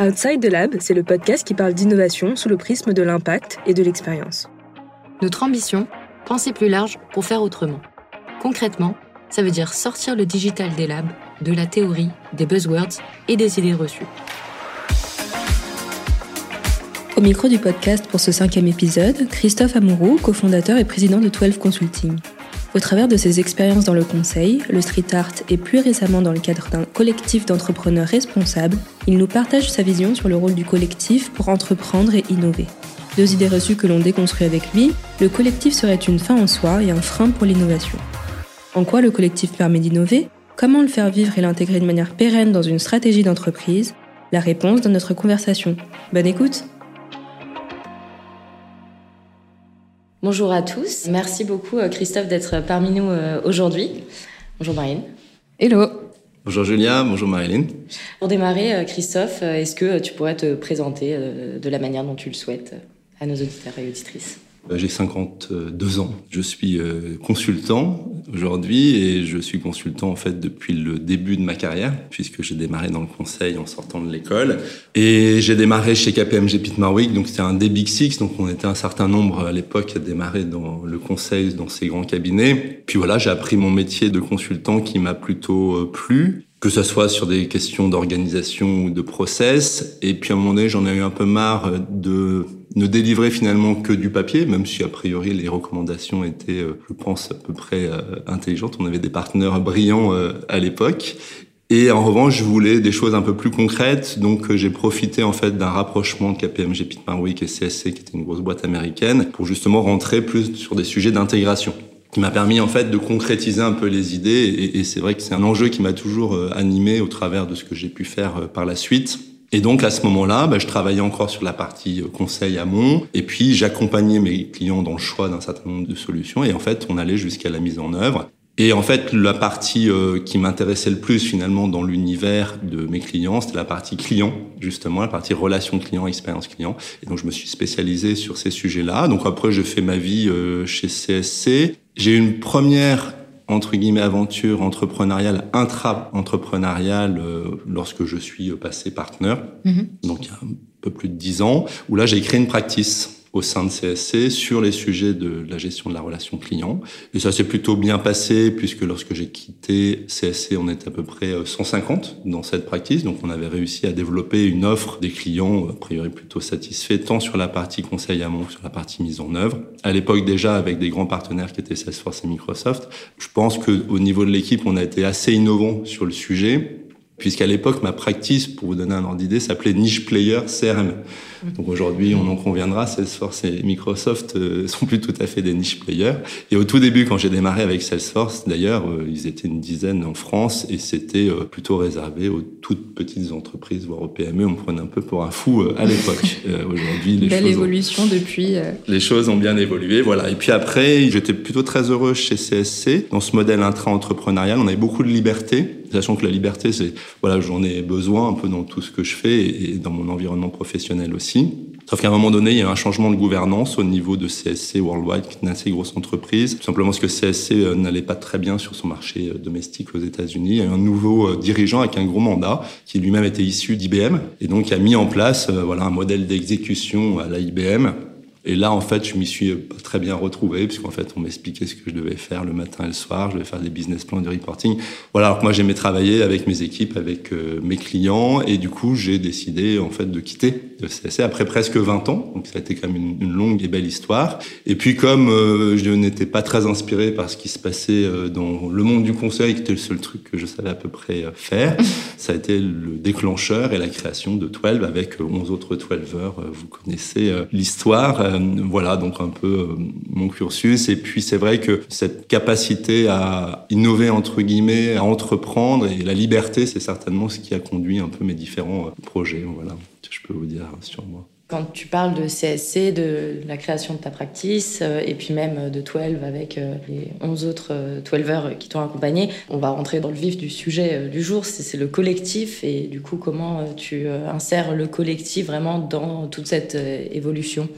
Outside the Lab, c'est le podcast qui parle d'innovation sous le prisme de l'impact et de l'expérience. Notre ambition, penser plus large pour faire autrement. Concrètement, ça veut dire sortir le digital des labs, de la théorie, des buzzwords et des idées reçues. Au micro du podcast pour ce cinquième épisode, Christophe Amouroux, cofondateur et président de 12 Consulting. Au travers de ses expériences dans le conseil, le street art et plus récemment dans le cadre d'un collectif d'entrepreneurs responsables, il nous partage sa vision sur le rôle du collectif pour entreprendre et innover. Deux idées reçues que l'on déconstruit avec lui, le collectif serait une fin en soi et un frein pour l'innovation. En quoi le collectif permet d'innover? Comment le faire vivre et l'intégrer de manière pérenne dans une stratégie d'entreprise? La réponse dans notre conversation. Bonne écoute Bonjour à tous. Merci beaucoup euh, Christophe d'être parmi nous euh, aujourd'hui. Bonjour Marine. Hello. Bonjour Julia, bonjour Marilyn. Pour démarrer, euh, Christophe, est-ce que tu pourrais te présenter de la manière dont tu le souhaites à nos auditeurs et auditrices? euh, j'ai 52 ans. Je suis euh, consultant aujourd'hui et je suis consultant en fait depuis le début de ma carrière puisque j'ai démarré dans le conseil en sortant de l'école et j'ai démarré chez KPMG Pitt Marwick donc c'était un des Big Six donc on était un certain nombre à l'époque à démarrer dans le conseil dans ces grands cabinets. Puis voilà, j'ai appris mon métier de consultant qui m'a plutôt euh, plu que ce soit sur des questions d'organisation ou de process. Et puis à un moment donné, j'en ai eu un peu marre de ne délivrer finalement que du papier, même si a priori les recommandations étaient, euh, je pense, à peu près euh, intelligentes. On avait des partenaires brillants euh, à l'époque. Et en revanche, je voulais des choses un peu plus concrètes, donc j'ai profité en fait d'un rapprochement de KPMG Pitt Marwick et CSC, qui était une grosse boîte américaine, pour justement rentrer plus sur des sujets d'intégration qui m'a permis en fait de concrétiser un peu les idées. Et, c'est vrai que c'est un enjeu qui m'a toujours euh, animé au travers de ce que j'ai pu faire euh, par la suite. Et donc à ce moment-là, bah, je travaillais encore sur la partie euh, conseil amont, et puis j'accompagnais mes clients dans le choix d'un certain nombre de solutions, et en fait on allait jusqu'à la mise en œuvre. Et en fait, la partie qui m'intéressait le plus finalement dans l'univers de mes clients, c'était la partie client, justement, la partie relation client, expérience client. Et donc, je me suis spécialisé sur ces sujets-là. Donc après, j'ai fait ma vie chez CSC. J'ai eu une première entre guillemets aventure entrepreneuriale intra-entrepreneuriale euh, lorsque je suis passé partenaire, mm-hmm. donc il y a un peu plus de dix ans, où là j'ai créé une practice au sein de CSC sur les sujets de la gestion de la relation client. Et ça s'est plutôt bien passé puisque lorsque j'ai quitté CSC, on était à peu près 150 euh, dans cette pratique. Donc on avait réussi à développer une offre des clients a priori plutôt satisfaits tant sur la partie conseil amont que sur la partie mise en œuvre. À l'époque déjà avec des grands partenaires qui étaient Salesforce et Microsoft. Je pense que au niveau de l'équipe, on a été assez innovant sur le sujet puisqu'à l'époque, ma practice, pour vous donner un ordre d'idée, s'appelait Niche Player CRM. Donc aujourd'hui, on en conviendra, Salesforce et Microsoft euh, sont plus tout à fait des niche players. Et au tout début, quand j'ai démarré avec Salesforce, d'ailleurs, euh, ils étaient une dizaine en France et c'était euh, plutôt réservé aux toutes petites entreprises, voire aux PME. On me prenait un peu pour un fou à l'époque. aujourd'hui, les Belle évolution depuis. Les choses ont bien évolué, voilà. Et puis après, j'étais plutôt très heureux chez CSC dans ce modèle intra-entrepreneurial. On avait beaucoup de liberté sachant que la liberté, c'est voilà, j'en ai besoin un peu dans tout ce que je fais et dans mon environnement professionnel aussi. Sauf qu'à un moment donné, il y a un changement de gouvernance au niveau de CSC Worldwide, qui est une assez grosse entreprise. Tout simplement parce que CSC euh, n'allait pas très bien sur son marché euh, domestique aux États-Unis. Il y a un nouveau euh, dirigeant avec un gros mandat, qui lui-même était issu d'IBM, et donc a mis en place voilà un modèle d'exécution à la IBM et là, en fait, je m'y suis pas très bien retrouvé, puisqu'en fait, on m'expliquait ce que je devais faire le matin et le soir. Je devais faire des business plans, du reporting. Voilà, alors que moi, j'aimais travailler avec mes équipes, avec euh, mes clients. Et du coup, j'ai décidé, en fait, de quitter le CSC après presque 20 ans. Donc, ça a été quand même une, longue et belle histoire. Et puis, comme euh, je n'étais pas très inspiré par ce qui se passait euh, dans le monde du conseil, qui était le seul truc que je savais à peu près faire, ça a été le déclencheur et la création de 12 avec 11 autres 12 heures. Vous connaissez l'histoire. Euh, voilà donc un peu euh, mon cursus. Et puis c'est vrai que cette capacité à innover entre guillemets, à entreprendre et la liberté, c'est certainement ce qui a conduit un peu mes différents euh, projets. Voilà, je peux vous dire sur moi. Quand tu parles de CSC, de la création de ta practice, et puis même de 12 avec les 11 autres 12 qui t'ont accompagné, on va rentrer dans le vif du sujet du jour, c'est le collectif, et du coup, comment tu insères le collectif vraiment dans toute cette évolution?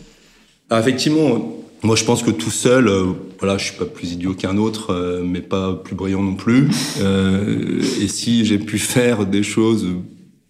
Ah, effectivement, moi je pense que tout seul, euh, voilà, je suis pas plus idiot qu'un autre, euh, mais pas plus brillant non plus. Euh, et si j'ai pu faire des choses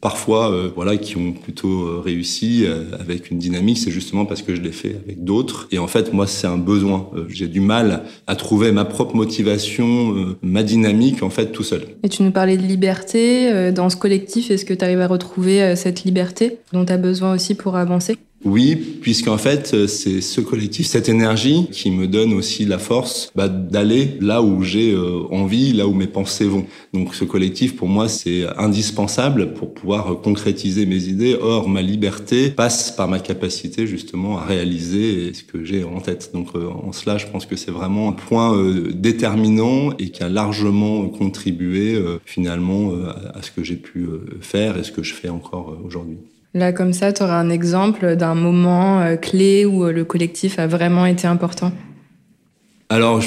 parfois euh, voilà qui ont plutôt réussi avec une dynamique c'est justement parce que je l'ai fait avec d'autres. Et en fait moi c'est un besoin. J'ai du mal à trouver ma propre motivation ma dynamique en fait tout seul. Et tu nous parlais de liberté dans ce collectif est-ce que tu arrives à retrouver cette liberté dont tu as besoin aussi pour avancer? Oui, puisqu'en fait, euh, c'est ce collectif, cette énergie qui me donne aussi la force bah, d'aller là où j'ai euh, envie, là où mes pensées vont. Donc ce collectif, pour moi, c'est indispensable pour pouvoir euh, concrétiser mes idées. Or, ma liberté passe par ma capacité justement à réaliser ce que j'ai en tête. Donc en cela, je pense que c'est vraiment un point déterminant et qui a largement contribué finalement à ce que j'ai pu faire et ce que je fais encore aujourd'hui. Là, comme ça, tu auras un exemple d'un moment euh, clé où euh, le collectif a vraiment été important. Alors,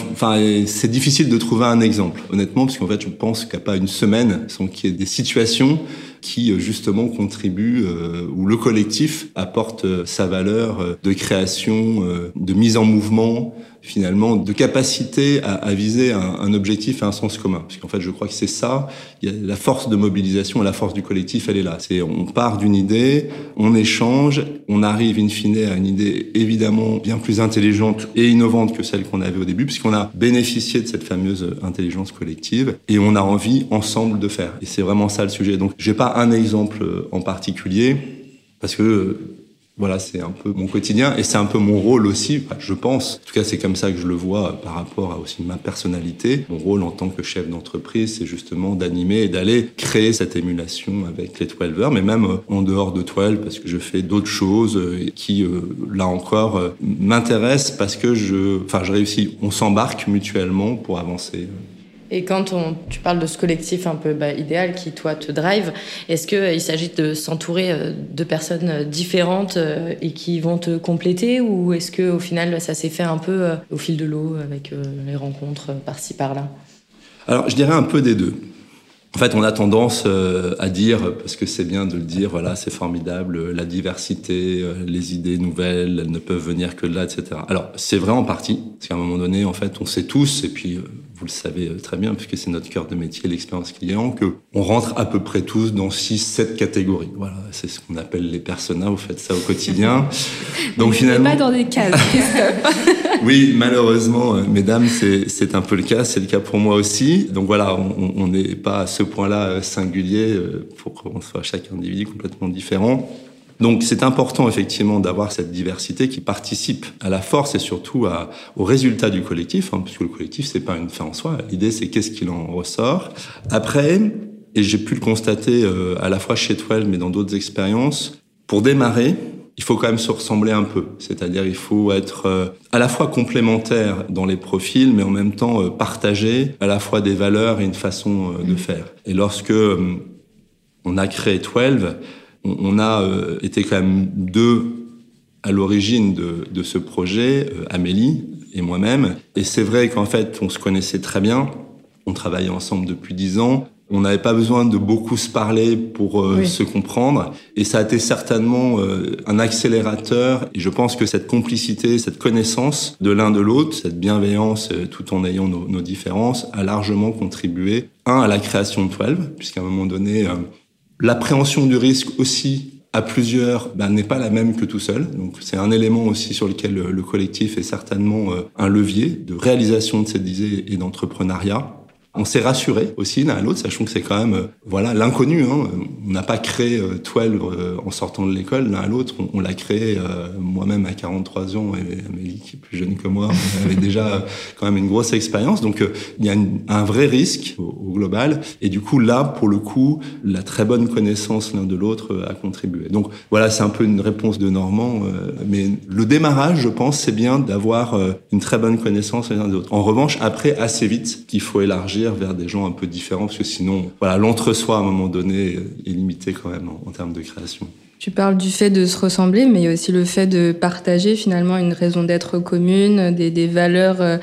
c'est difficile de trouver un exemple, honnêtement, parce qu'en fait, je pense qu'il n'y a pas une semaine sans qu'il y ait des situations qui euh, justement contribuent, où le collectif apporte sa valeur de création, de mise en mouvement, finalement de capacité à, viser un, objectif et un sens commun. Parce qu'en fait, je crois que c'est ça, il y a la force de mobilisation, la force du collectif, elle est là. C'est on part d'une idée, on échange, on arrive in fine à une idée évidemment bien plus intelligente et innovante que celle qu'on avait au début, puisqu'on a bénéficié de cette fameuse intelligence collective et on a envie ensemble de faire. Et c'est vraiment ça le sujet. Donc, j'ai pas un exemple en particulier parce que voilà, c'est un peu mon quotidien et c'est un peu mon rôle aussi, je pense. En tout cas, c'est comme ça que je le vois par rapport à aussi ma personnalité. Mon rôle en tant que chef d'entreprise, c'est justement d'animer et d'aller créer cette émulation avec les 12 heures, mais même euh, en dehors de 12 parce que je fais d'autres choses euh, qui, euh, là encore, m'intéressent parce que je, enfin, je réussis. On s'embarque mutuellement pour avancer. Et quand on, tu parles de ce collectif un peu bah, idéal qui, toi, te drive, est-ce qu'il euh, s'agit de s'entourer euh, de personnes euh, différentes et qui vont te compléter ou est-ce qu'au final, ça s'est fait un peu au fil de l'eau avec les rencontres par-ci, par-là? Alors, je dirais un peu des deux. En fait, on a tendance à dire, parce que c'est bien de le dire, voilà, c'est formidable, la diversité, les idées nouvelles, elles ne peuvent venir que de là, etc. Alors, c'est vrai en partie, parce qu'à un moment donné, en fait, on sait tous, et puis vous le savez euh, très bien, puisque c'est notre cœur de métier, l'expérience client, que on rentre à peu près tous dans 6-7 catégories. Voilà, c'est ce qu'on appelle les personas, vous faites ça au quotidien. Donc finalement... pas dans des cases, Oui, malheureusement, euh, mesdames, c'est un peu le cas, c'est le cas pour moi aussi. Donc voilà, on n'est pas à ce point-là euh, singulier pour qu'on soit chaque individu complètement différent. Donc c'est important effectivement d'avoir cette diversité qui participe à la force et surtout à, au résultat du collectif, hein, puisque le collectif c'est pas une fin en soi. L'idée c'est qu'est-ce qu'il en ressort. Après, et j'ai pu le constater euh, à la fois chez 12 mais dans d'autres expériences, pour démarrer, il faut quand même se ressembler un peu. C'est-à-dire il faut être euh, à la fois complémentaire dans les profils, mais en même temps euh, partager à la fois des valeurs et une façon de faire. Et lorsque on a créé 12, on, a euh, été quand même deux à l'origine de, ce projet, euh, Amélie et moi-même. Et c'est vrai qu'en fait, on se connaissait très bien. On travaillait ensemble depuis dix ans. On n'avait pas besoin de beaucoup se parler pour euh, se comprendre. Et ça a été certainement un accélérateur. Et je pense que cette complicité, cette connaissance de l'un de l'autre, cette bienveillance, tout en ayant nos, nos, différences, a largement contribué, un, à la création de 12, puisqu'à un moment donné, L'appréhension du risque aussi à plusieurs ben, n'est pas la même que tout seul. Donc c'est un élément aussi sur lequel le, collectif est certainement euh, un levier de réalisation de cette idée et d'entrepreneuriat. On s'est rassuré aussi l'un à l'autre, sachant que c'est quand même euh, voilà l'inconnu. Hein. On n'a pas créé euh, Twelve euh, en sortant de l'école l'un à l'autre. On, l'a créé moi-même à 43 ans et Amélie qui est plus jeune que moi avait déjà quand même une grosse expérience. Donc il y a un vrai risque au, global. Et du coup là, pour le coup, la très bonne connaissance l'un de l'autre a contribué. Donc voilà, c'est un peu une réponse de Normand. mais le démarrage, je pense, c'est bien d'avoir une très bonne connaissance l'un de l'autre. En revanche, après, assez vite, qu'il faut élargir vers des gens un peu différents, parce que sinon, voilà, l'entre-soi à un moment donné est limité quand même en, termes de création. Tu parles du fait de se ressembler, mais il y a aussi le fait de partager finalement une raison d'être commune, des, des valeurs. Euh,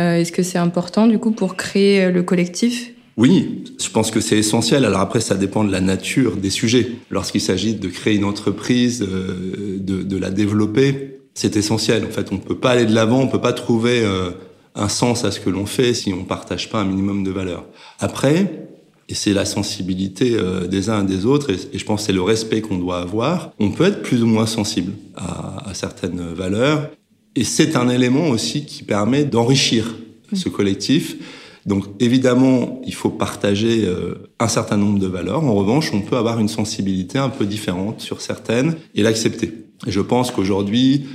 euh, est-ce que c'est important du coup pour créer euh, le collectif? Oui, je pense que c'est essentiel. Alors après, ça dépend de la nature des sujets. Lorsqu'il s'agit de créer une entreprise, de, de, la développer, c'est essentiel. En fait, on ne peut pas aller de l'avant, on ne peut pas trouver un sens à ce que l'on fait si on partage pas un minimum de valeurs. Après, Et c'est la sensibilité euh, des uns et des autres, et, je pense c'est le respect qu'on doit avoir. On peut être plus ou moins sensible à, à certaines valeurs, et c'est un élément aussi qui permet d'enrichir ce collectif. Donc évidemment, il faut partager euh, un certain nombre de valeurs. En revanche, on peut avoir une sensibilité un peu différente sur certaines et l'accepter. Et je pense qu'aujourd'hui,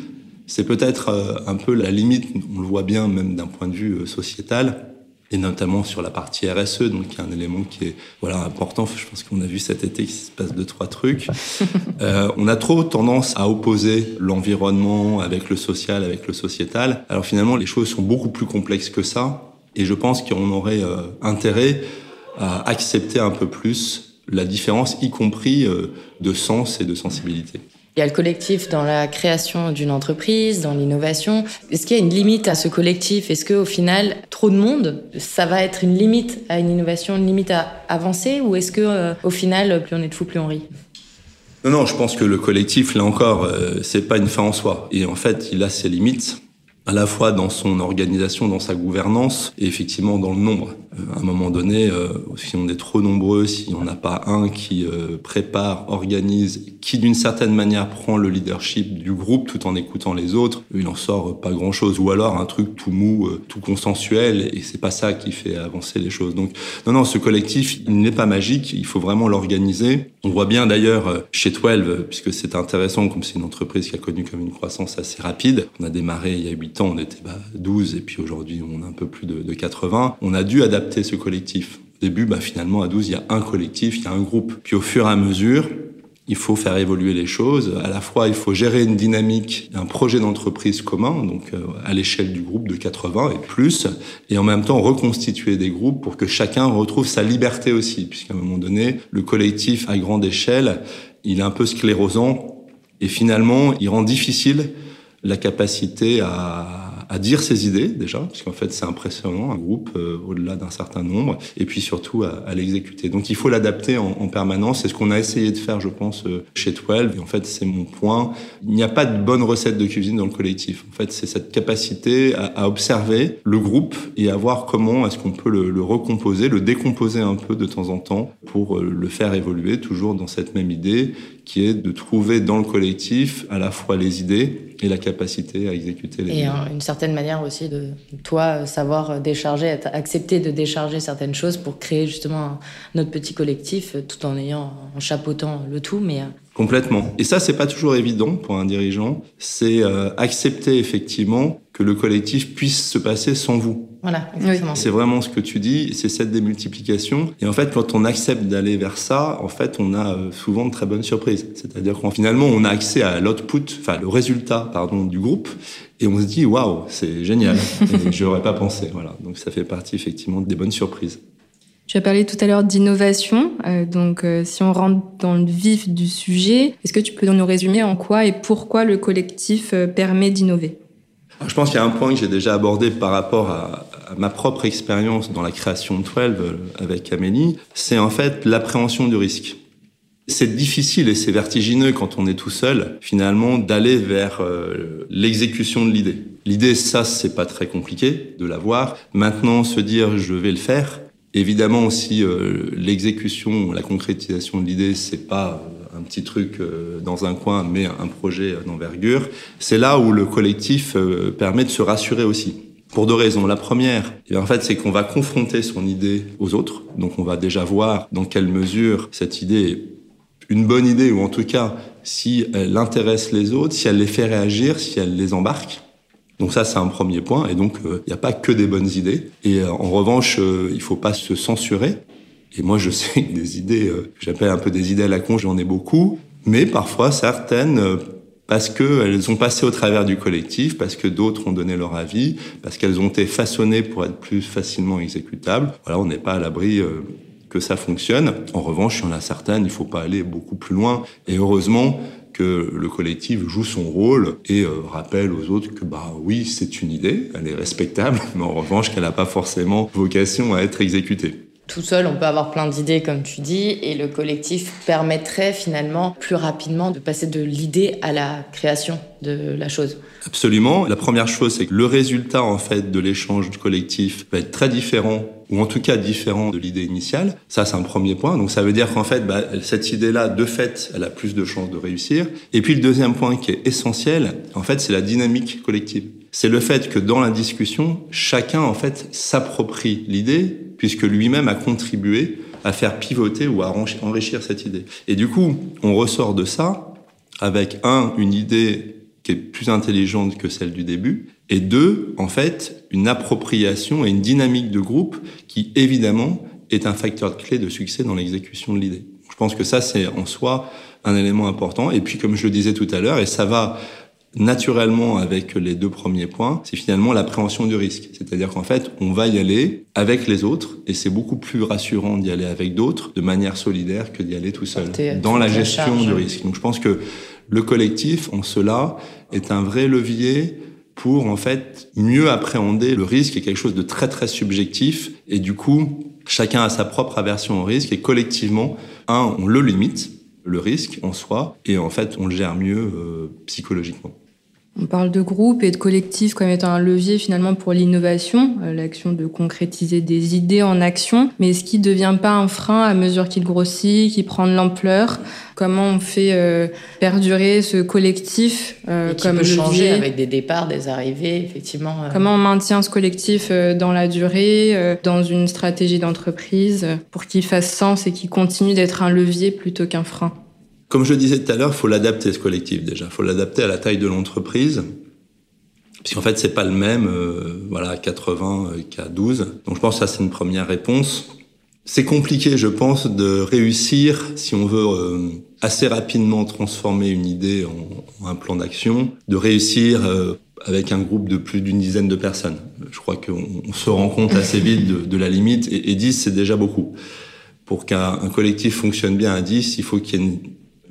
c'est peut-être euh, un peu la limite, on le voit bien même d'un point de vue sociétal, et notamment sur la partie RSE, donc il y a un élément qui est voilà important. Je pense qu'on a vu cet été qu'il se passe deux trois trucs. euh, on a trop tendance à opposer l'environnement avec le social, avec le sociétal. Alors finalement, les choses sont beaucoup plus complexes que ça, et je pense qu'on aurait euh, intérêt à accepter un peu plus la différence, y compris euh, de sens et de sensibilité. Il y a le collectif dans la création d'une entreprise, dans l'innovation. Est-ce qu'il y a une limite à ce collectif? Est-ce qu'au final, trop de monde, ça va être une limite à une innovation, une limite à avancer? Ou est-ce que euh, au final, plus on est de fous, plus on rit? Non, non, je pense que le collectif, là encore, euh, c'est pas une fin en soi. Et en fait, il a ses limites à la fois dans son organisation, dans sa gouvernance, et effectivement dans le nombre. Euh, à un moment donné, euh, si on est trop nombreux, si on n'a pas un qui euh, prépare, organise, qui d'une certaine manière prend le leadership du groupe tout en écoutant les autres, il en sort pas grand-chose. Ou alors un truc tout mou, tout consensuel, et c'est pas ça qui fait avancer les choses. Donc non, non, ce collectif, il n'est pas magique, il faut vraiment l'organiser. On voit bien d'ailleurs chez 12, puisque c'est intéressant, comme c'est une entreprise qui a connu comme une croissance assez rapide, on a démarré il y a 8 ans, on était bah, 12, et puis aujourd'hui on a un peu plus de, de 80. On a dû adapter ce collectif. Au début, bah, finalement, à 12, il y a un collectif, il y a un groupe. Puis au fur et à mesure, il faut faire évoluer les choses. À la fois, il faut gérer une dynamique, un projet d'entreprise commun, donc euh, à l'échelle du groupe de 80 et plus, et en même temps reconstituer des groupes pour que chacun retrouve sa liberté aussi, puisqu'à un moment donné, le collectif à grande échelle, il est un peu sclérosant, et finalement, il rend difficile la capacité à à dire ses idées déjà, parce qu'en fait c'est impressionnant, un groupe euh, au-delà d'un certain nombre, et puis surtout à, l'exécuter. Donc il faut l'adapter en, en, permanence, c'est ce qu'on a essayé de faire je pense euh, chez 12, et en fait c'est mon point, il n'y a pas de bonne recette de cuisine dans le collectif. En fait c'est cette capacité à, observer le groupe et à voir comment est-ce qu'on peut le, le, recomposer, le décomposer un peu de temps en temps pour euh, le faire évoluer toujours dans cette même idée qui est de trouver dans le collectif à la fois les idées et la capacité à exécuter les Et idées. une certaine manière aussi de toi savoir décharger, accepter de décharger certaines choses pour créer justement notre petit collectif tout en ayant, en chapeautant le tout, mais euh, Complètement. Et ça, c'est pas toujours évident pour un dirigeant. C'est euh, accepter effectivement que le collectif puisse se passer sans vous. Voilà, exactement. C'est vraiment ce que tu dis, c'est cette démultiplication. Et en fait, quand on accepte d'aller vers ça, en fait, on a euh, souvent de très bonnes surprises. C'est-à-dire qu'en finalement, on a accès à l'output, enfin le résultat, pardon, du groupe, et on se dit waouh, c'est génial. Je n'aurais pas pensé. Voilà. Donc ça fait partie effectivement des bonnes surprises. Tu as parlé tout à l'heure d'innovation. Euh, donc, euh, si on rentre dans le vif du sujet, est-ce que tu peux nous résumer en quoi et pourquoi le collectif euh, permet d'innover? Je pense qu'il y a un point que j'ai déjà abordé par rapport à, ma propre expérience dans la création de 12 euh, avec Amélie. C'est en fait l'appréhension du risque. C'est difficile et c'est vertigineux quand on est tout seul, finalement, d'aller vers euh, l'exécution de l'idée. L'idée, ça, c'est pas très compliqué de l'avoir. Maintenant, se dire je vais le faire, Évidemment aussi, euh, l'exécution, la concrétisation de l'idée, c'est pas un petit truc dans un coin, mais un projet d'envergure. C'est là où le collectif permet de se rassurer aussi. Pour deux raisons. La première, eh en fait, c'est qu'on va confronter son idée aux autres. Donc, on va déjà voir dans quelle mesure cette idée est une bonne idée, ou en tout cas, si elle intéresse les autres, si elle les fait réagir, si elle les embarque. Donc ça, c'est un premier point. Et donc, il euh, n'y a pas que des bonnes idées. Et euh, en revanche, euh, il faut pas se censurer. Et moi, je sais que des idées, euh, j'appelle un peu des idées à la con, j'en ai beaucoup. Mais parfois, certaines, parce qu'elles ont passé au travers du collectif, parce que d'autres ont donné leur avis, parce qu'elles ont été façonnées pour être plus facilement exécutables. Voilà, on n'est pas à l'abri euh, que ça fonctionne. En revanche, il y en a certaines, il faut pas aller beaucoup plus loin. Et heureusement, que le collectif joue son rôle et euh, rappelle aux autres que bah oui c'est une idée, elle est respectable, mais en revanche qu'elle n'a pas forcément vocation à être exécutée. Tout seul, on peut avoir plein d'idées, comme tu dis, et le collectif permettrait finalement plus rapidement de passer de l'idée à la création de la chose. Absolument. La première chose, c'est que le résultat en fait de l'échange collectif va être très différent ou en tout cas différent de l'idée initiale. Ça, c'est un premier point. Donc ça veut dire qu'en fait, bah, cette idée-là, de fait, elle a plus de chances de réussir. Et puis le deuxième point qui est essentiel, en fait, c'est la dynamique collective. C'est le fait que dans la discussion, chacun, en fait, s'approprie l'idée, puisque lui-même a contribué à faire pivoter ou à enrichir cette idée. Et du coup, on ressort de ça avec un, une idée qui est plus intelligente que celle du début, et deux, en fait, une appropriation et une dynamique de groupe qui, évidemment, est un facteur clé de succès dans l'exécution de l'idée. Je pense que ça, c'est en soi un élément important. Et puis, comme je le disais tout à l'heure, et ça va naturellement avec les deux premiers points, c'est finalement l'appréhension du risque. C'est-à-dire qu'en fait, on va y aller avec les autres et c'est beaucoup plus rassurant d'y aller avec d'autres de manière solidaire que d'y aller tout seul dans la gestion du risque. Donc je pense que le collectif, en cela, est un vrai levier pour en fait mieux appréhender le risque, est quelque chose de très très subjectif et du coup chacun a sa propre aversion au risque et collectivement, un, on le limite le risque en soi et en fait on le gère mieux euh, psychologiquement. On parle de groupe et de collectif comme étant un levier finalement pour l'innovation, euh, l'action de concrétiser des idées en action. Mais est-ce qui ne devient pas un frein à mesure qu'il grossit, qu'il prend de l'ampleur? Comment on fait euh, perdurer ce collectif euh, et qui comme peut changer avec des départs, des arrivées, effectivement. Comment on maintient ce collectif dans la durée, dans une stratégie d'entreprise, pour qu'il fasse sens et qu'il continue d'être un levier plutôt qu'un frein? Comme je le disais tout à l'heure, faut l'adapter ce collectif déjà. Faut l'adapter à la taille de l'entreprise. Puisqu'en fait, c'est pas le même, euh, voilà, à 80 euh, qu'à 12. Donc je pense que ça, c'est une première réponse. C'est compliqué, je pense, de réussir, si on veut euh, assez rapidement transformer une idée en, un plan d'action, de réussir avec un groupe de plus d'une dizaine de personnes. Je crois qu'on se rend compte assez vite de, de la limite, et, et 10, c'est déjà beaucoup. Pour qu'un collectif fonctionne bien à 10, il faut qu'il y ait une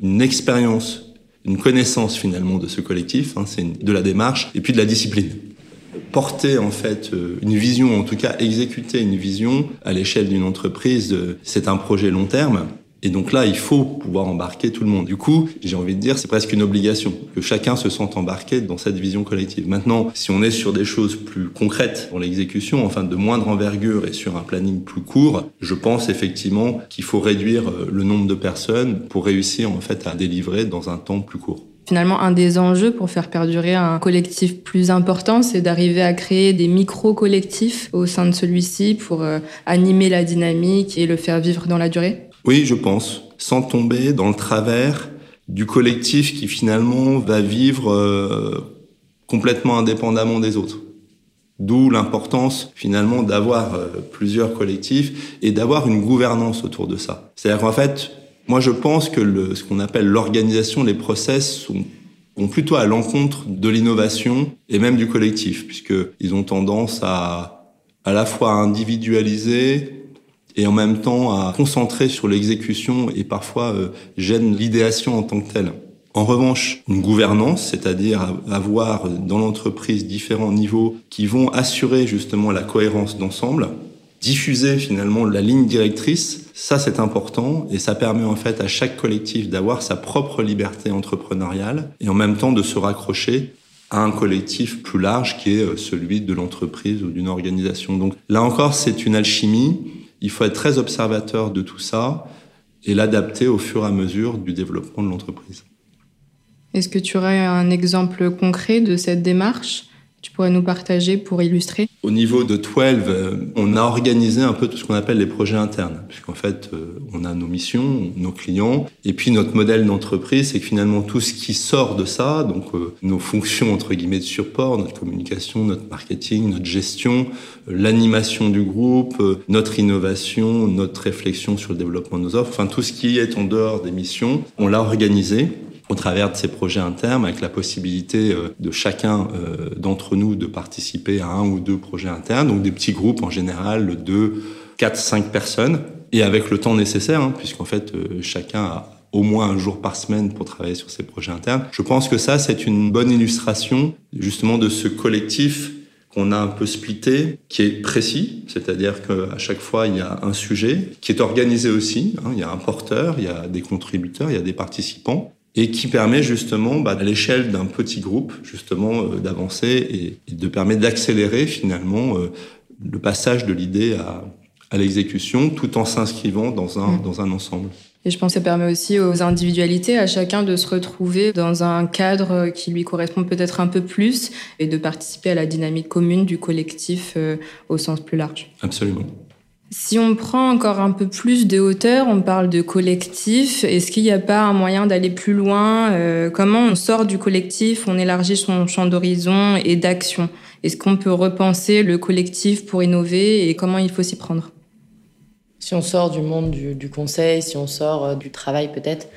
une expérience, une connaissance finalement de ce collectif, hein, c'est de la démarche et puis de la discipline. Porter en fait euh, une vision, en tout cas exécuter une vision à l'échelle d'une entreprise, c'est un projet long terme. Et donc là, il faut pouvoir embarquer tout le monde. Du coup, j'ai envie de dire, c'est presque une obligation que chacun se sente embarqué dans cette vision collective. Maintenant, si on est sur des choses plus concrètes dans l'exécution, enfin de moindre envergure et sur un planning plus court, je pense effectivement qu'il faut réduire euh, le nombre de personnes pour réussir en fait à délivrer dans un temps plus court. Finalement, un des enjeux pour faire perdurer un collectif plus important, c'est d'arriver à créer des micro-collectifs au sein de celui-ci pour euh, animer la dynamique et le faire vivre dans la durée oui, je pense, sans tomber dans le travers du collectif qui finalement va vivre euh, complètement indépendamment des autres. D'où l'importance finalement d'avoir euh, plusieurs collectifs et d'avoir une gouvernance autour de ça. C'est-à-dire qu'en fait, moi je pense que le, ce qu'on appelle l'organisation, les process sont, vont plutôt à l'encontre de l'innovation et même du collectif, puisqu'ils ont tendance à à la fois individualiser, et en même temps à concentrer sur l'exécution et parfois euh, gêne l'idéation en tant que telle. En revanche, une gouvernance, c'est-à-dire avoir dans l'entreprise différents niveaux qui vont assurer justement la cohérence d'ensemble, diffuser finalement la ligne directrice, ça c'est important et ça permet en fait à chaque collectif d'avoir sa propre liberté entrepreneuriale et en même temps de se raccrocher à un collectif plus large qui est euh, celui de l'entreprise ou d'une organisation. Donc là encore, c'est une alchimie il faut être très observateur de tout ça et l'adapter au fur et à mesure du développement de l'entreprise. Est-ce que tu aurais un exemple concret de cette démarche? Tu pourrais nous partager pour illustrer? Au niveau de 12, euh, on a organisé un peu tout ce qu'on appelle les projets internes, puisqu'en fait, euh, on a nos missions, nos clients, et puis notre modèle d'entreprise, c'est que finalement tout ce qui sort de ça, donc euh, nos fonctions entre guillemets de support, notre communication, notre marketing, notre gestion, l'animation du groupe, notre innovation, notre réflexion sur le développement de nos offres, enfin tout ce qui est en dehors des missions, on l'a organisé au travers de ces projets internes, avec la possibilité euh, de chacun euh, d'entre nous de participer à un ou deux projets internes, donc des petits groupes en général de 4, 5 personnes, et avec le temps nécessaire, hein, puisqu'en fait euh, chacun a au moins un jour par semaine pour travailler sur ces projets internes. Je pense que ça, c'est une bonne illustration justement de ce collectif qu'on a un peu splitté, qui est précis, c'est-à-dire qu'à chaque fois, il y a un sujet qui est organisé aussi. Hein, il y a un porteur, il y a des contributeurs, il y a des participants et qui permet justement, bah, à l'échelle d'un petit groupe, justement, euh, d'avancer et, de permettre d'accélérer finalement euh, le passage de l'idée à, à l'exécution tout en s'inscrivant dans un, mmh. dans un ensemble. Et je pense que ça permet aussi aux individualités, à chacun de se retrouver dans un cadre qui lui correspond peut-être un peu plus et de participer à la dynamique commune du collectif euh, au sens plus large. Absolument. Si on prend encore un peu plus de hauteur, on parle de collectif. Est-ce qu'il n'y a pas un moyen d'aller plus loin euh, Comment on sort du collectif, on élargit son champ d'horizon et d'action? Est-ce qu'on peut repenser le collectif pour innover et comment il faut s'y prendre? Si on sort du monde du, conseil, si on sort euh, du travail peut-être,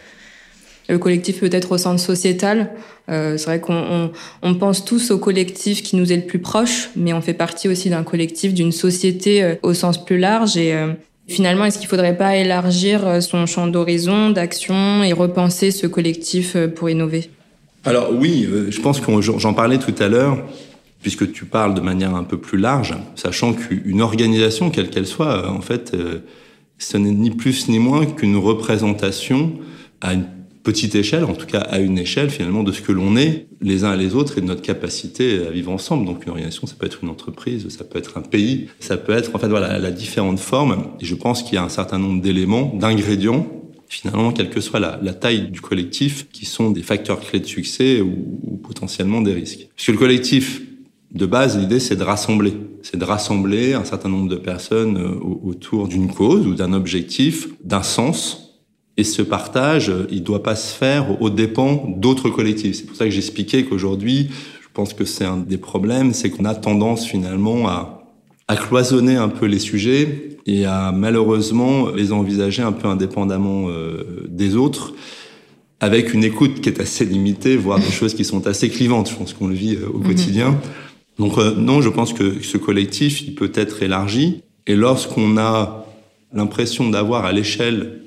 le collectif peut être au sens sociétal. Euh, c'est vrai qu'on on, pense tous au collectif qui nous est le plus proche, mais on fait partie aussi d'un collectif, d'une société euh, au sens plus large. Et euh, finalement, est-ce qu'il faudrait pas élargir son champ d'horizon, d'action et repenser ce collectif pour innover? Alors oui, je pense que j'en parlais tout à l'heure puisque tu parles de manière un peu plus large, sachant qu'une organisation, quelle qu'elle soit, en fait, ce n'est ni plus ni moins qu'une représentation à une petite échelle, en tout cas à une échelle finalement de ce que l'on est les uns et les autres et de notre capacité à vivre ensemble. Donc une organisation, ça peut être une entreprise, ça peut être un pays, ça peut être en fait voilà la différente forme. Et je pense qu'il y a un certain nombre d'éléments, d'ingrédients finalement, quelle que soit la, taille du collectif, qui sont des facteurs clés de succès ou, ou potentiellement des risques. Parce que le collectif, de base, l'idée, c'est de rassembler. C'est de rassembler un certain nombre de personnes euh, autour d'une cause ou d'un objectif, d'un sens, et ce partage, il doit pas se faire aux dépens d'autres collectifs. C'est pour ça que j'expliquais qu'aujourd'hui, je pense que c'est un des problèmes, c'est qu'on a tendance finalement à, à cloisonner un peu les sujets et à malheureusement les envisager un peu indépendamment euh, des autres, avec une écoute qui est assez limitée, voire des choses qui sont assez clivantes. Je pense qu'on le vit euh, au mhm. quotidien. Donc euh, non, je pense que ce collectif, il peut être élargi. Et lorsqu'on a l'impression d'avoir à l'échelle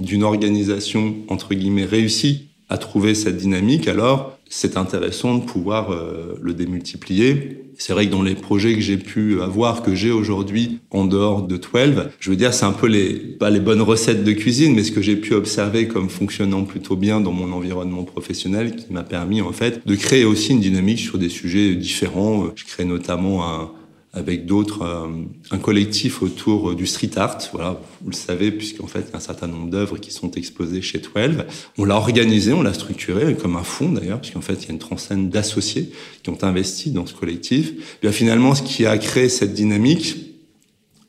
d'une organisation, entre guillemets, réussie à trouver cette dynamique, alors c'est intéressant de pouvoir euh, le démultiplier. C'est vrai que dans les projets que j'ai pu avoir, que j'ai aujourd'hui en dehors de 12, je veux dire, c'est un peu les, pas les bonnes recettes de cuisine, mais ce que j'ai pu observer comme fonctionnant plutôt bien dans mon environnement professionnel qui m'a permis, en fait, de créer aussi une dynamique sur des sujets différents. Je crée notamment un, avec d'autres, euh, un collectif autour du street art. Voilà, vous le savez, puisqu'en fait, il y a un certain nombre d'œuvres qui sont exposées chez 12. On l'a organisé, on l'a structuré comme un fonds d'ailleurs, puisqu'en fait, il y a une trentaine d'associés qui ont investi dans ce collectif. Bien, finalement, ce qui a créé cette dynamique,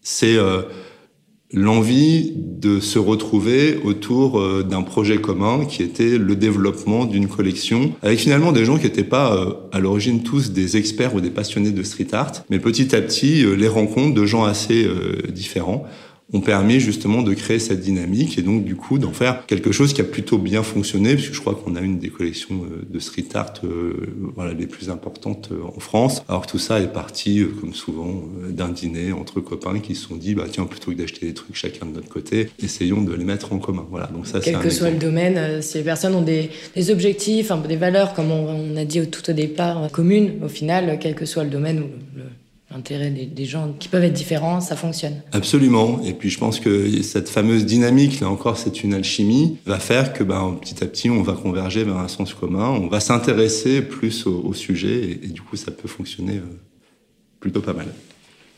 c'est euh, l'envie de se retrouver autour euh, d'un projet commun qui était le développement d'une collection avec finalement des gens qui n'étaient pas euh, à l'origine tous des experts ou des passionnés de street art, mais petit à petit euh, les rencontres de gens assez différents ont permis justement de créer cette dynamique et donc du coup d'en faire quelque chose qui a plutôt bien fonctionné puisque je crois qu'on a une des collections euh, de street art euh, voilà les plus importantes euh, en France. Alors que tout ça est parti comme souvent d'un dîner entre copains qui se sont dit bah tiens plutôt que d'acheter des trucs chacun de notre côté essayons de les mettre en commun. Voilà donc ça quel que soit le domaine si les personnes ont des, des objectifs des valeurs comme on, a dit tout au départ communes au final quel que soit le domaine ou le l'intérêt des, gens qui peuvent être différents, ça fonctionne. Absolument. Et puis je pense que cette fameuse dynamique, là encore, c'est une alchimie, va faire que ben, petit à petit, on va converger vers un sens commun, on va s'intéresser plus au, sujet et, du coup, ça peut fonctionner euh, plutôt pas mal.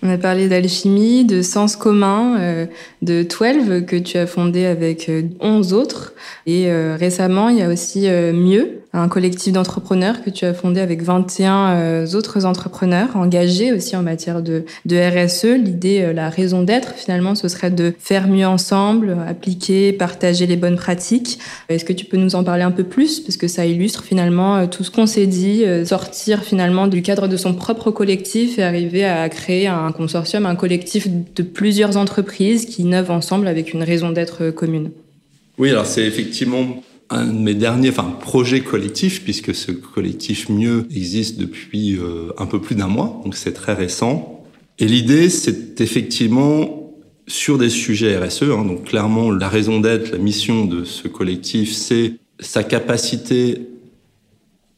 On a parlé d'alchimie, de sens commun, euh, de 12 que tu as fondé avec 11 euh, autres. Et récemment, il y a aussi Mieux, un collectif d'entrepreneurs que tu as fondé avec 21 euh, autres entrepreneurs engagés aussi en matière de, RSE. L'idée, euh, la raison d'être finalement, ce serait de faire mieux ensemble, appliquer, partager les bonnes pratiques. Est-ce que tu peux nous en parler un peu plus? Parce que ça illustre finalement euh, tout ce qu'on s'est dit, sortir finalement du cadre de son propre collectif et arriver à créer un consortium, un collectif de plusieurs entreprises qui innovent ensemble avec une raison d'être commune. Oui, alors c'est effectivement un de mes derniers, enfin, projets collectifs, puisque ce collectif Mieux existe depuis euh, un peu plus d'un mois, donc c'est très récent. Et l'idée, c'est effectivement sur des sujets RSE, hein, donc clairement la raison d'être, la mission de ce collectif, c'est sa capacité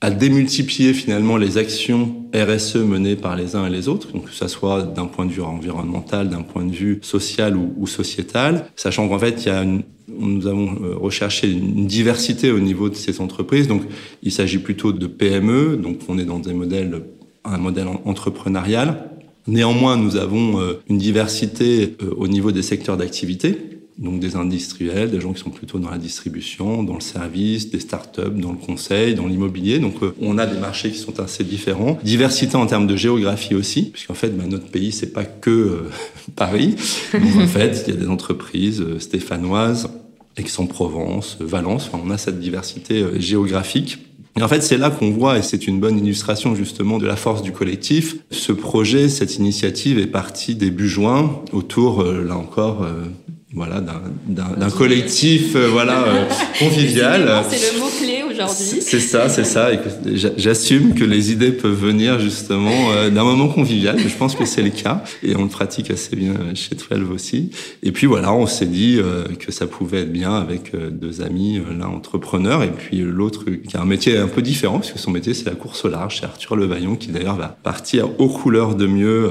à démultiplier finalement les actions RSE menées par les uns et les autres, donc que ça soit d'un point de vue environnemental, d'un point de vue social ou, sociétal, sachant qu'en fait il y a une, nous avons euh, recherché une diversité au niveau de ces entreprises. Donc, il s'agit plutôt de PME. Donc, on est dans des modèles, un modèle entrepreneurial. Néanmoins, nous avons une diversité au niveau des secteurs d'activité donc des industriels, des gens qui sont plutôt dans la distribution, dans le service, des startups, dans le conseil, dans l'immobilier. Donc euh, on a des marchés qui sont assez différents. Diversité en termes de géographie aussi, puisqu'en fait bah, notre pays c'est pas que euh, Paris. Donc, en fait il y a des entreprises euh, stéphanoises, Aix-en-Provence, Valence. Enfin, on a cette diversité géographique. Et en fait, c'est là qu'on voit, et c'est une bonne illustration justement de la force du collectif, ce projet, cette initiative est partie début juin autour, là encore, voilà, d'un collectif euh, voilà, euh, convivial. C'est le mot-clé aujourd'hui. C'est ça, c'est ça. J'assume que les idées peuvent venir justement euh, d'un moment convivial. Je pense que c'est le cas et on le pratique assez bien chez 12 aussi. Et puis voilà, on s'est dit que ça pouvait être bien avec deux amis, l'un entrepreneur et puis l'autre qui a un métier un peu différent puisque son métier c'est la course au large. C'est Arthur Levaillon qui d'ailleurs va partir aux couleurs de mieux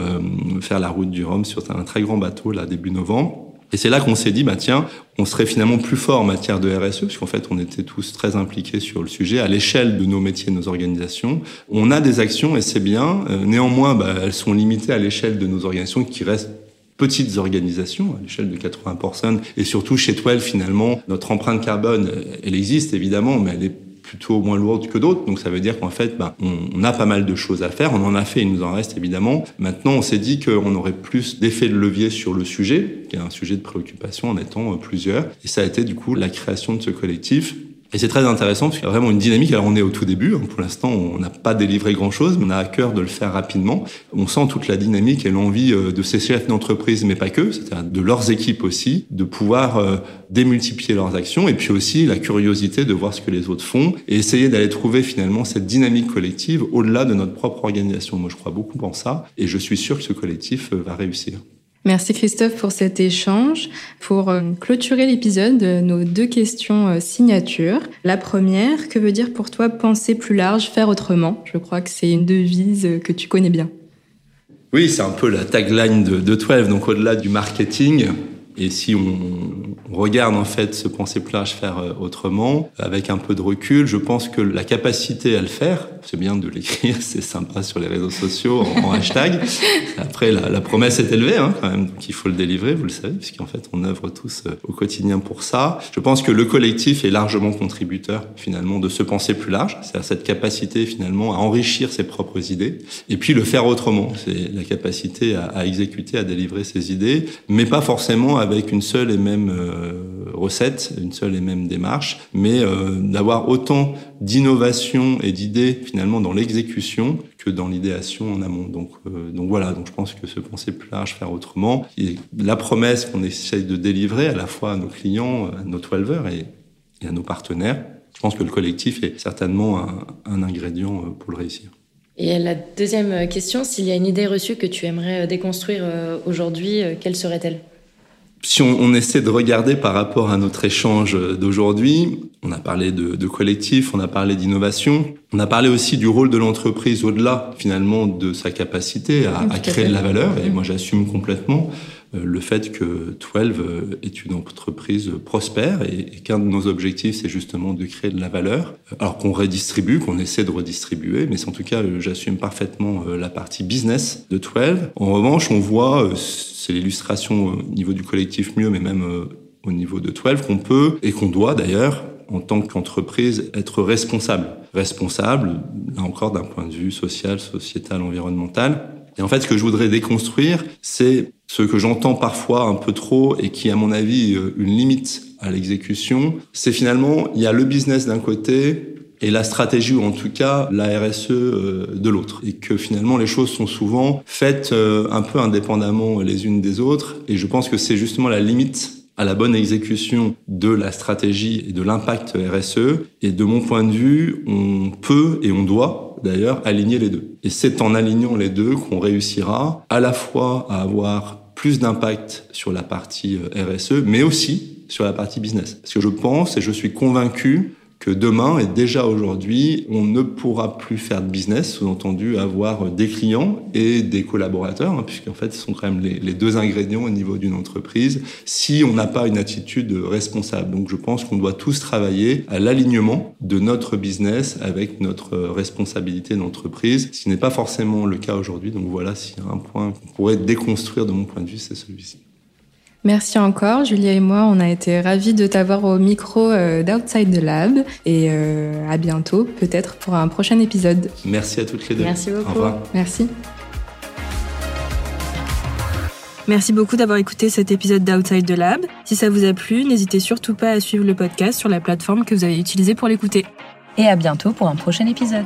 faire la route du Rhum sur un très grand bateau là début novembre. Et c'est là qu'on s'est dit, bah tiens, on serait finalement plus fort en matière de RSE, parce qu'en fait, on était tous très impliqués sur le sujet à l'échelle de nos métiers, de nos organisations. On a des actions et c'est bien. Euh, néanmoins, bah, elles sont limitées à l'échelle de nos organisations qui restent petites organisations à l'échelle de 80 personnes et surtout chez 12 finalement notre empreinte carbone elle existe évidemment mais elle est plutôt moins lourde que d'autres. Donc ça veut dire qu'en fait, ben, on, a pas mal de choses à faire. On en a fait, il nous en reste évidemment. Maintenant, on s'est dit qu'on aurait plus d'effet de levier sur le sujet, qui est un sujet de préoccupation en étant plusieurs. Et ça a été du coup la création de ce collectif et c'est très intéressant parce qu'il y a vraiment une dynamique. Alors on est au tout début, hein. pour l'instant on n'a pas délivré grand-chose, mais on a à cœur de le faire rapidement. On sent toute la dynamique et l'envie euh, de ces chefs d'entreprise, mais pas que, c'est-à-dire de leurs équipes aussi, de pouvoir euh, démultiplier leurs actions et puis aussi la curiosité de voir ce que les autres font et essayer d'aller trouver finalement cette dynamique collective au-delà de notre propre organisation. Moi je crois beaucoup en ça et je suis sûr que ce collectif euh, va réussir. Merci Christophe pour cet échange. Pour euh, clôturer l'épisode, nos deux questions euh, signature. La première, que veut dire pour toi penser plus large, faire autrement? Je crois que c'est une devise que tu connais bien. Oui, c'est un peu la tagline de, de 12. Donc au-delà du marketing, et si on, regarde en fait ce penser plage faire euh, autrement, avec un peu de recul, je pense que la capacité à le faire, c'est bien de l'écrire, c'est sympa sur les réseaux sociaux en, hashtag. Après, la, promesse est élevée hein, quand même, donc il faut le délivrer, vous le savez, puisqu'en fait on œuvre tous euh, au quotidien pour ça. Je pense que le collectif est largement contributeur finalement de ce penser plus large, c'est-à-dire cette capacité finalement à enrichir ses propres idées, et puis le faire autrement, c'est la capacité à, à exécuter, à délivrer ses idées, mais pas forcément avec une seule et même euh, recette, une seule et même démarche, mais euh, d'avoir autant d'innovation et d'idées finalement dans l'exécution que dans l'idéation en amont. Donc, euh, donc voilà, donc je pense que se penser plus large, faire autrement, et la promesse qu'on essaye de délivrer à la fois à nos clients, à nos 12 et, à nos partenaires, je pense que le collectif est certainement un ingrédient pour le réussir. Et la deuxième question, s'il y a une idée reçue que tu aimerais déconstruire aujourd'hui, quelle serait-elle? Si on, essaie de regarder par rapport à notre échange d'aujourd'hui, on a parlé de, collectif, on a parlé d'innovation, on a parlé aussi du rôle de l'entreprise au-delà finalement de sa capacité à, créer de la valeur, et moi j'assume complètement le fait que 12 est une entreprise prospère et, qu'un de nos objectifs, c'est justement de créer de la valeur, alors qu'on redistribue, qu'on essaie de redistribuer, mais en tout cas, j'assume parfaitement euh, la partie business de 12. En revanche, on voit euh, c'est l'illustration au niveau du collectif mieux, mais même euh, au niveau de 12, qu'on peut et qu'on doit d'ailleurs, en tant qu'entreprise, être responsable. Responsable, là encore, d'un point de vue social, sociétal, environnemental. Et en fait, ce que je voudrais déconstruire, c'est ce que j'entends parfois un peu trop et qui, à mon avis, euh, une limite à l'exécution. C'est finalement, il y a le business d'un côté, et la stratégie, ou en tout cas la RSE euh, de l'autre. Et que finalement les choses sont souvent faites euh, un peu indépendamment les unes des autres. Et je pense que c'est justement la limite à la bonne exécution de la stratégie et de l'impact RSE. Et de mon point de vue, on peut et on doit d'ailleurs aligner les deux. Et c'est en alignant les deux qu'on réussira à la fois à avoir plus d'impact sur la partie euh, RSE, mais aussi sur la partie business. Parce que je pense et je suis convaincu que demain et déjà aujourd'hui, on ne pourra plus faire de business, sous-entendu avoir des clients et des collaborateurs, hein, puisqu'en fait, ce sont quand même les, les deux ingrédients au niveau d'une entreprise, si on n'a pas une attitude responsable. Donc je pense qu'on doit tous travailler à l'alignement de notre business avec notre responsabilité d'entreprise, ce qui n'est pas forcément le cas aujourd'hui. Donc voilà, s'il y a un point qu'on pourrait déconstruire de mon point de vue, c'est celui-ci. Merci encore, Julia et moi, on a été ravis de t'avoir au micro euh, d'Outside the Lab et euh, à bientôt, peut-être pour un prochain épisode. Merci à toutes les deux. Merci beaucoup. Au revoir. Merci. Merci beaucoup d'avoir écouté cet épisode d'Outside the Lab. Si ça vous a plu, n'hésitez surtout pas à suivre le podcast sur la plateforme que vous avez utilisée pour l'écouter. Et à bientôt pour un prochain épisode.